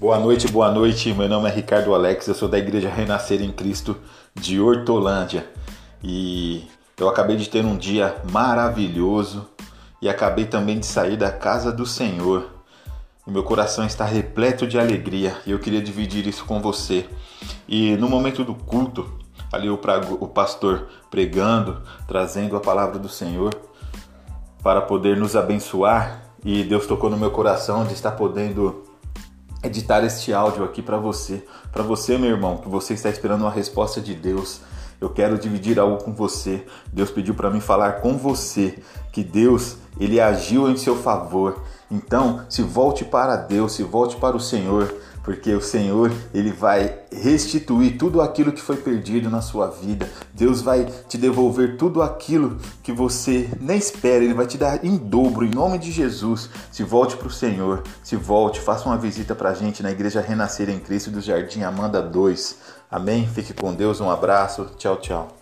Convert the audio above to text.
Boa noite, boa noite. Meu nome é Ricardo Alex, eu sou da Igreja Renascer em Cristo de Hortolândia e eu acabei de ter um dia maravilhoso e acabei também de sair da casa do Senhor. O meu coração está repleto de alegria e eu queria dividir isso com você. E no momento do culto, ali o, o pastor pregando, trazendo a palavra do Senhor para poder nos abençoar, e Deus tocou no meu coração de estar podendo editar este áudio aqui para você, para você, meu irmão, que você está esperando uma resposta de Deus. Eu quero dividir algo com você. Deus pediu para mim falar com você que Deus, ele agiu em seu favor. Então, se volte para Deus, se volte para o Senhor, porque o Senhor, ele vai restituir tudo aquilo que foi perdido na sua vida. Deus vai te devolver tudo aquilo que você nem espera, ele vai te dar em dobro em nome de Jesus. Se volte para o Senhor, se volte, faça uma visita para a gente na Igreja Renascer em Cristo do Jardim Amanda 2. Amém? Fique com Deus, um abraço, tchau, tchau.